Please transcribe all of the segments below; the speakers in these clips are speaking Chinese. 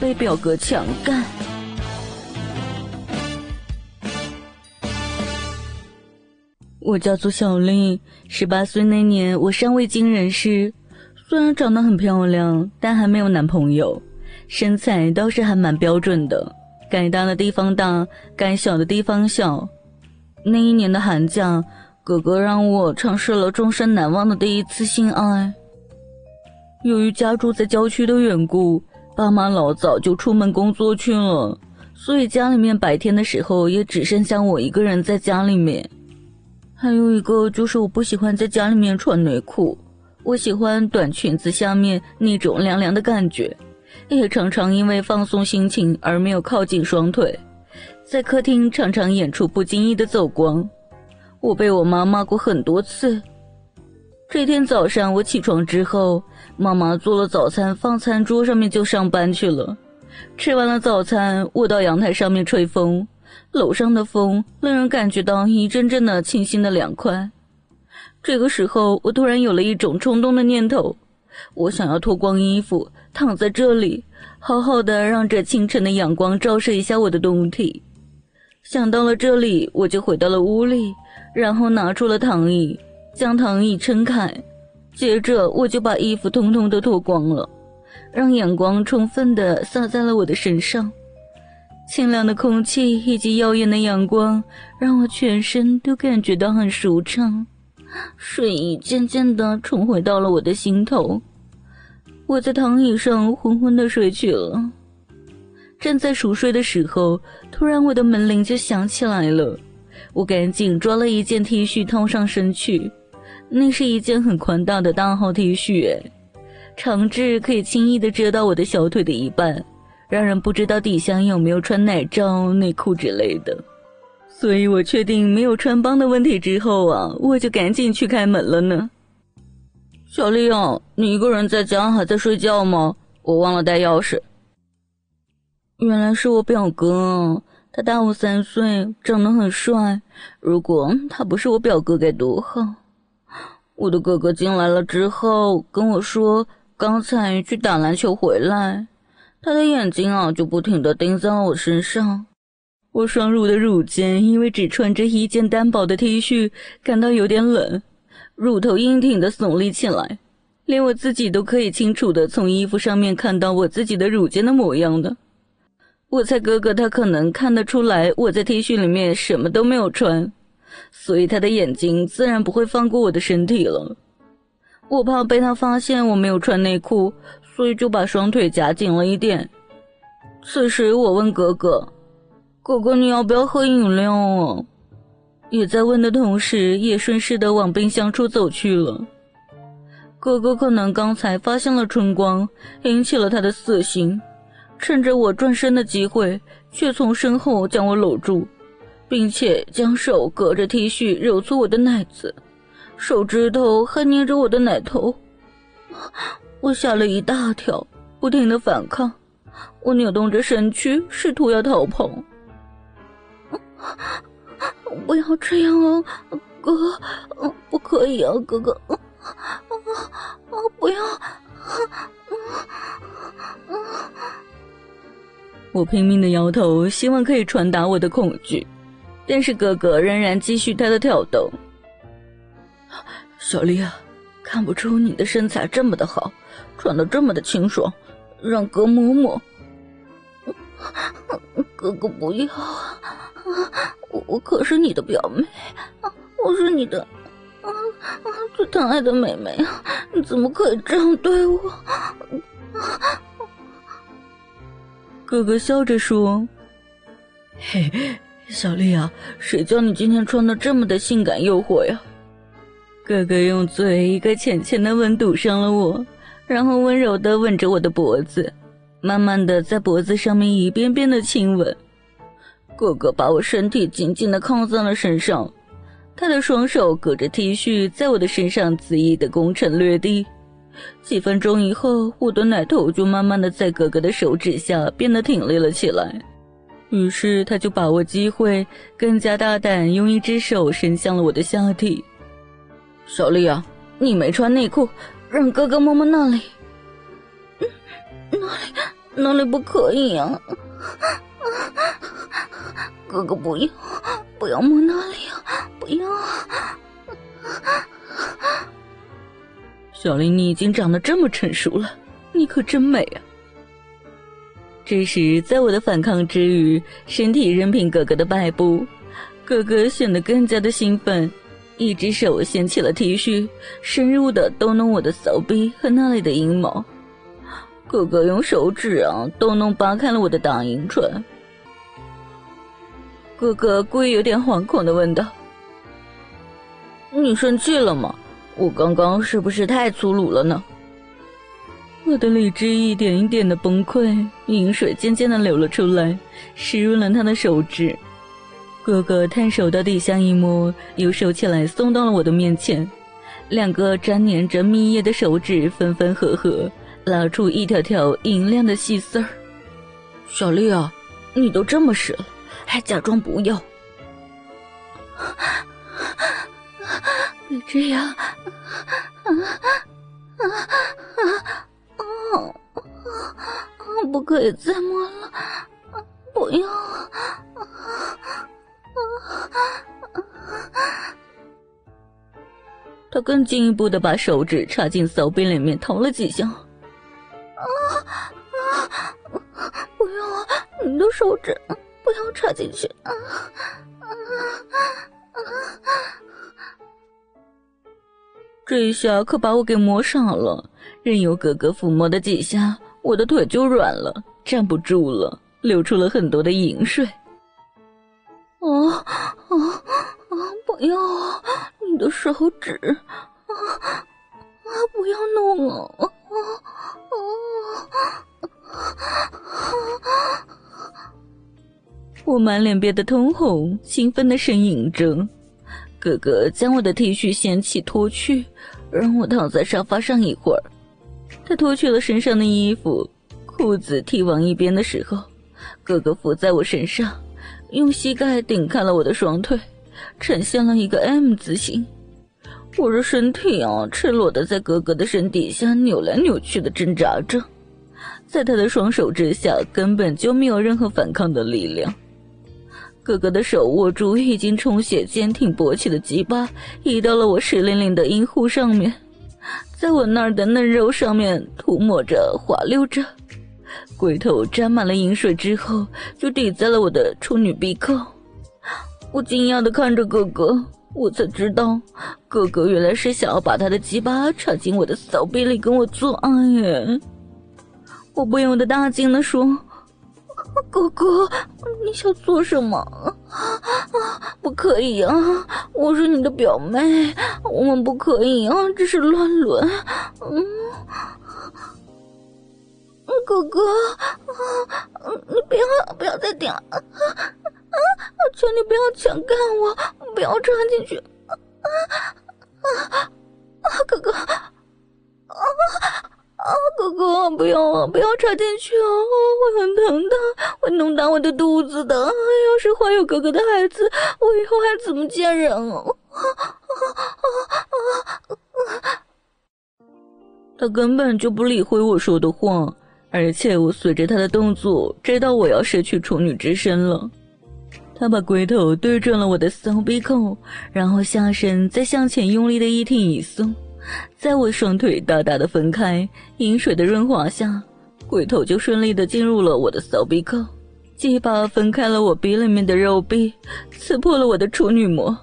被表哥强干。我叫做小丽，十八岁那年我尚未经人事，虽然长得很漂亮，但还没有男朋友，身材倒是还蛮标准的，该大的地方大，该小的地方小。那一年的寒假，哥哥让我尝试了终身难忘的第一次性爱。由于家住在郊区的缘故，爸妈老早就出门工作去了，所以家里面白天的时候也只剩下我一个人在家里面。还有一个就是我不喜欢在家里面穿内裤，我喜欢短裙子下面那种凉凉的感觉，也常常因为放松心情而没有靠近双腿，在客厅常常演出不经意的走光，我被我妈骂过很多次。这天早上我起床之后，妈妈做了早餐放餐桌上面就上班去了，吃完了早餐，我到阳台上面吹风。楼上的风令人感觉到一阵阵的清新的凉快。这个时候，我突然有了一种冲动的念头，我想要脱光衣服躺在这里，好好的让这清晨的阳光照射一下我的胴体。想到了这里，我就回到了屋里，然后拿出了躺椅，将躺椅撑开，接着我就把衣服通通都脱光了，让阳光充分的洒在了我的身上。清凉的空气以及耀眼的阳光，让我全身都感觉到很舒畅，睡意渐渐的重回到了我的心头。我在躺椅上昏昏的睡去了。正在熟睡的时候，突然我的门铃就响起来了。我赶紧抓了一件 T 恤套上身去，那是一件很宽大的大号 T 恤，长至可以轻易的遮到我的小腿的一半。让人不知道底下有没有穿奶罩、内裤之类的，所以我确定没有穿帮的问题之后啊，我就赶紧去开门了呢。小丽啊，你一个人在家还在睡觉吗？我忘了带钥匙。原来是我表哥，他大我三岁，长得很帅。如果他不是我表哥该多好！我的哥哥进来了之后跟我说，刚才去打篮球回来。他的眼睛啊，就不停地盯在了我身上。我双乳的乳尖因为只穿着一件单薄的 T 恤，感到有点冷，乳头硬挺的耸立起来，连我自己都可以清楚的从衣服上面看到我自己的乳尖的模样的。我猜哥哥他可能看得出来我在 T 恤里面什么都没有穿，所以他的眼睛自然不会放过我的身体了。我怕被他发现我没有穿内裤。所以就把双腿夹紧了一点。此时我问哥哥：“哥哥，你要不要喝饮料啊？”也在问的同时，也顺势的往冰箱处走去了。哥哥可能刚才发现了春光，引起了他的色心，趁着我转身的机会，却从身后将我搂住，并且将手隔着 T 恤揉搓我的奶子，手指头还捏着我的奶头。我吓了一大跳，不停的反抗，我扭动着身躯，试图要逃跑。不要这样啊，哥，不可以啊，哥哥，啊啊，不要！我拼命的摇头，希望可以传达我的恐惧，但是哥哥仍然继续他的跳动。小丽啊，看不出你的身材这么的好。穿的这么的清爽，让哥摸摸。哥哥不要，我我可是你的表妹，我是你的最疼爱的妹妹啊！你怎么可以这样对我？哥哥笑着说：“嘿，小丽啊，谁叫你今天穿的这么的性感诱惑呀？”哥哥用嘴一个浅浅的吻堵上了我。然后温柔的吻着我的脖子，慢慢的在脖子上面一遍遍的亲吻。哥哥把我身体紧紧的靠在了身上，他的双手隔着 T 恤在我的身上恣意的攻城略地。几分钟以后，我的奶头就慢慢的在哥哥的手指下变得挺立了起来。于是他就把握机会，更加大胆，用一只手伸向了我的下体。小丽啊，你没穿内裤。让哥哥摸摸那里，哪里哪里不可以啊？哥哥不要，不要摸那里啊！不要。小林，你已经长得这么成熟了，你可真美啊！这时，在我的反抗之余，身体任凭哥哥的摆布，哥哥显得更加的兴奋，一只手掀起了 T 恤，深入的逗弄我的骚逼和那里的阴毛。哥哥用手指啊逗弄扒开了我的大阴唇。哥哥故意有点惶恐的问道：“你生气了吗？”我刚刚是不是太粗鲁了呢？我的理智一点一点的崩溃，饮水渐渐的流了出来，湿润了他的手指。哥哥探手到底下一摸，又收起来送到了我的面前，两个沾黏着蜜液的手指分分合合，拉出一条条银亮的细丝儿。小丽啊，你都这么湿了，还假装不要？别这样，啊啊啊！啊不可以再摸了，不要啊！他更进一步的把手指插进骚逼里面掏了几下。啊啊！不要啊！你的手指不要插进去啊！啊啊啊！这一下可把我给摸傻了，任由哥哥抚摸的几下，我的腿就软了，站不住了，流出了很多的饮水。啊啊啊！不要啊！你的手指啊啊！不要弄啊啊啊！我满脸憋得通红，兴奋的呻吟着。哥哥将我的 T 恤掀起脱去，让我躺在沙发上一会儿。他脱去了身上的衣服，裤子踢往一边的时候，哥哥伏在我身上，用膝盖顶开了我的双腿，呈现了一个 M 字形。我的身体啊，赤裸的在哥哥的身底下扭来扭去的挣扎着，在他的双手之下，根本就没有任何反抗的力量。哥哥的手握住已经充血、坚挺勃起的鸡巴，移到了我湿淋淋的阴户上面，在我那儿的嫩肉上面涂抹着、滑溜着，龟头沾满了饮水之后，就抵在了我的处女鼻口。我惊讶的看着哥哥，我才知道，哥哥原来是想要把他的鸡巴插进我的骚逼里跟我做爱耶！我不由得大惊的说。哥哥，你想做什么？啊啊，不可以啊！我是你的表妹，我们不可以啊！这是乱伦。嗯，哥哥，你不要不要再顶了！啊啊！求你不要强干我，不要插进去！啊啊啊！哥哥，啊！啊，哥哥，不要啊，不要插进去啊，会很疼的，会弄大我的肚子的。要是怀有哥哥的孩子，我以后还怎么见人啊？他根本就不理会我说的话，而且我随着他的动作，知道我要失去处女之身了。他把龟头对准了我的骚逼口，然后下身再向前用力的一挺一松。在我双腿大大的分开，饮水的润滑下，龟头就顺利的进入了我的骚逼口，鸡巴分开了我鼻里面的肉壁，刺破了我的处女膜。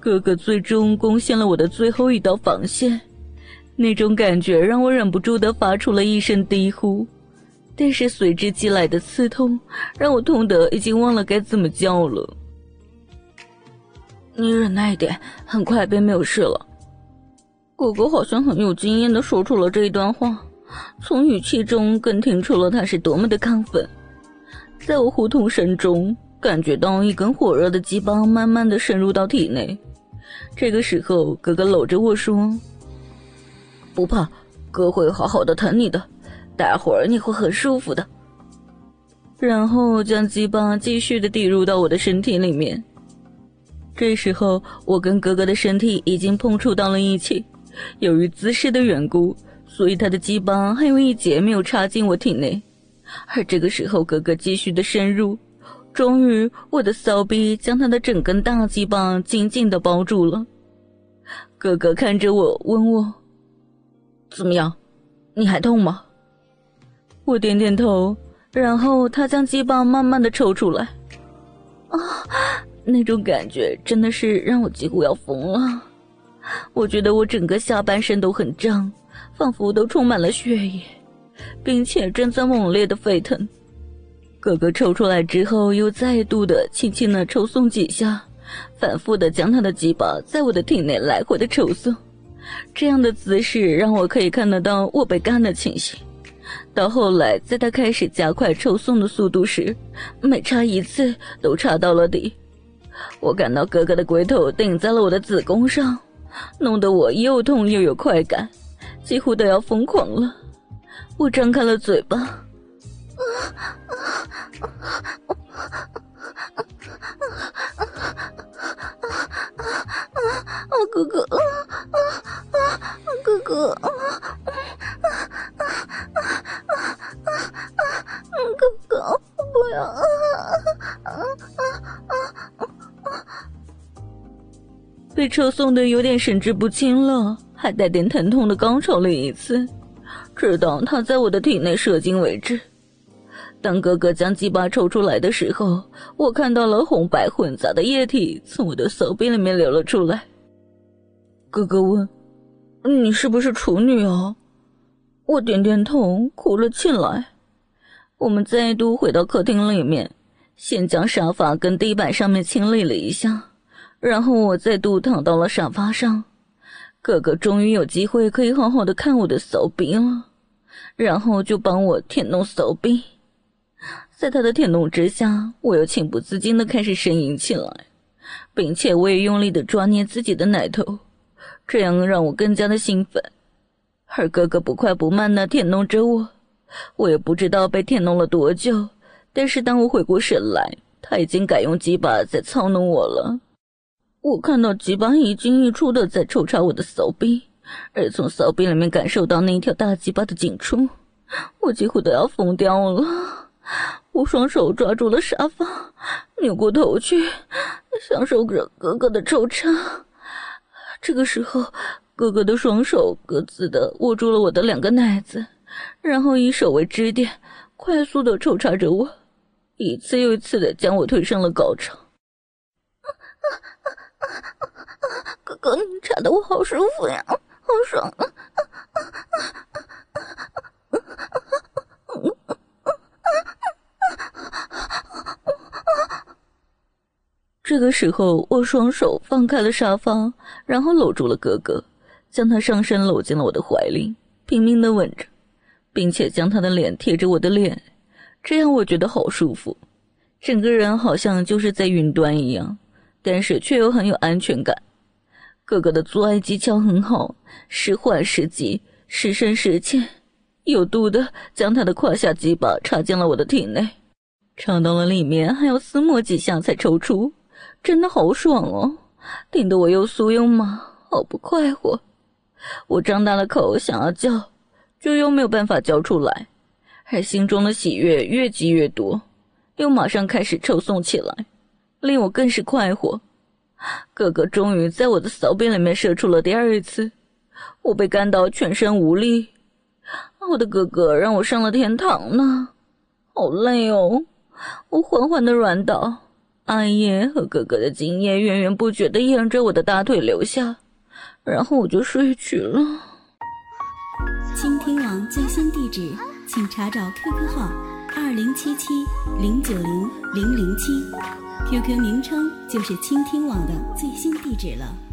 哥哥最终攻陷了我的最后一道防线，那种感觉让我忍不住的发出了一声低呼，但是随之即来的刺痛，让我痛得已经忘了该怎么叫了。你忍耐一点，很快便没有事了。哥哥好像很有经验的说出了这一段话，从语气中更听出了他是多么的亢奋。在我呼痛声中，感觉到一根火热的鸡巴慢慢的渗入到体内。这个时候，哥哥搂着我说：“不怕，哥会好好的疼你的，待会儿你会很舒服的。”然后将鸡巴继续的递入到我的身体里面。这时候，我跟哥哥的身体已经碰触到了一起。由于姿势的缘故，所以他的鸡巴还有一节没有插进我体内，而这个时候，哥哥继续的深入，终于我的骚逼将他的整根大鸡巴紧紧的包住了。哥哥看着我，问我：“怎么样？你还痛吗？”我点点头，然后他将鸡巴慢慢的抽出来。啊，那种感觉真的是让我几乎要疯了。我觉得我整个下半身都很胀，仿佛都充满了血液，并且正在猛烈的沸腾。哥哥抽出来之后，又再度的轻轻的抽送几下，反复的将他的鸡巴在我的体内来回的抽送。这样的姿势让我可以看得到我被干的情形。到后来，在他开始加快抽送的速度时，每插一次都插到了底。我感到哥哥的龟头顶在了我的子宫上。弄得我又痛又有快感，几乎都要疯狂了。我张开了嘴巴，啊啊啊啊啊啊！哥哥，啊啊啊！哥哥，啊啊啊啊啊啊啊！哥哥，不要被抽送的有点神志不清了，还带点疼痛的高潮了一次，直到他在我的体内射精为止。当哥哥将鸡巴抽出来的时候，我看到了红白混杂的液体从我的手臂里面流了出来。哥哥问：“你是不是处女啊？”我点点头，哭了起来。我们再度回到客厅里面，先将沙发跟地板上面清理了一下。然后我再度躺到了沙发上，哥哥终于有机会可以好好的看我的骚逼了，然后就帮我舔弄骚逼，在他的舔弄之下，我又情不自禁的开始呻吟起来，并且我也用力的抓捏自己的奶头，这样让我更加的兴奋，而哥哥不快不慢的舔弄着我，我也不知道被舔弄了多久，但是当我回过神来，他已经改用鸡巴在操弄我了。我看到吉巴一进一出的在抽插我的骚逼，而从骚逼里面感受到那一条大鸡巴的紧处，我几乎都要疯掉了。我双手抓住了沙发，扭过头去，享受着哥哥的抽插。这个时候，哥哥的双手各自的握住了我的两个奶子，然后以手为支点，快速的抽插着我，一次又一次的将我推上了高潮。哥，你插的我好舒服呀，好爽啊！这个时候，我双手放开了沙发，然后搂住了哥哥，将他上身搂进了我的怀里，拼命的吻着，并且将他的脸贴着我的脸，这样我觉得好舒服，整个人好像就是在云端一样。但是却又很有安全感。哥哥的做爱技巧很好，时缓时急，时深时浅，有度的将他的胯下鸡巴插进了我的体内，插到了里面还要撕磨几下才抽出，真的好爽哦！顶得我又酥又麻，好不快活。我张大了口想要叫，就又没有办法叫出来，而心中的喜悦越积越多，又马上开始抽送起来。令我更是快活，哥哥终于在我的骚逼里面射出了第二次，我被干到全身无力。我的哥哥让我上了天堂呢，好累哦！我缓缓的软倒，艾叶和哥哥的精液源源不绝的沿着我的大腿流下，然后我就睡去了。倾听网最新地址，请查找 QQ 号二零七七零九零零零七。QQ 名称就是倾听网的最新地址了。